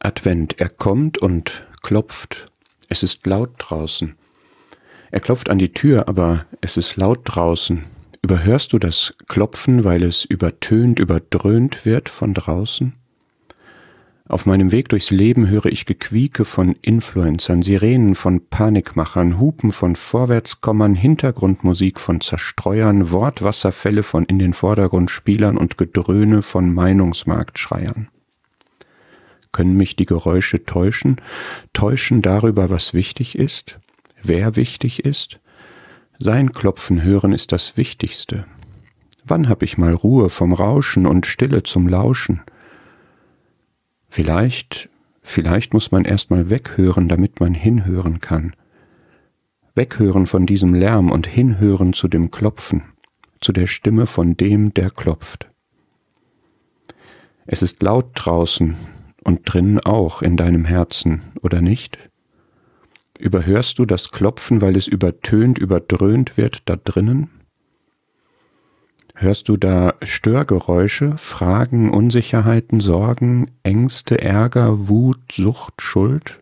Advent. Er kommt und klopft. Es ist laut draußen. Er klopft an die Tür, aber es ist laut draußen. Überhörst du das Klopfen, weil es übertönt, überdröhnt wird von draußen? Auf meinem Weg durchs Leben höre ich Gequieke von Influencern, Sirenen von Panikmachern, Hupen von Vorwärtskommern, Hintergrundmusik von Zerstreuern, Wortwasserfälle von in den Vordergrund Spielern und Gedröhne von Meinungsmarktschreiern. Können mich die Geräusche täuschen, täuschen darüber, was wichtig ist, wer wichtig ist? Sein Klopfen hören ist das Wichtigste. Wann hab ich mal Ruhe vom Rauschen und Stille zum Lauschen? Vielleicht, vielleicht muss man erst mal weghören, damit man hinhören kann. Weghören von diesem Lärm und hinhören zu dem Klopfen, zu der Stimme von dem, der klopft. Es ist laut draußen, und drinnen auch in deinem Herzen, oder nicht? Überhörst du das Klopfen, weil es übertönt, überdröhnt wird da drinnen? Hörst du da Störgeräusche, Fragen, Unsicherheiten, Sorgen, Ängste, Ärger, Wut, Sucht, Schuld?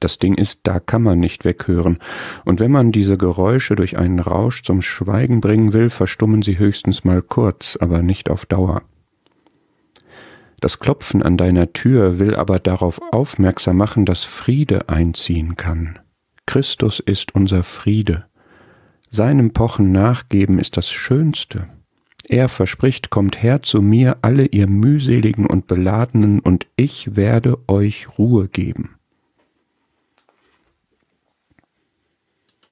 Das Ding ist, da kann man nicht weghören, und wenn man diese Geräusche durch einen Rausch zum Schweigen bringen will, verstummen sie höchstens mal kurz, aber nicht auf Dauer. Das Klopfen an deiner Tür will aber darauf aufmerksam machen, dass Friede einziehen kann. Christus ist unser Friede. Seinem Pochen nachgeben ist das Schönste. Er verspricht, kommt her zu mir, alle ihr mühseligen und beladenen, und ich werde euch Ruhe geben.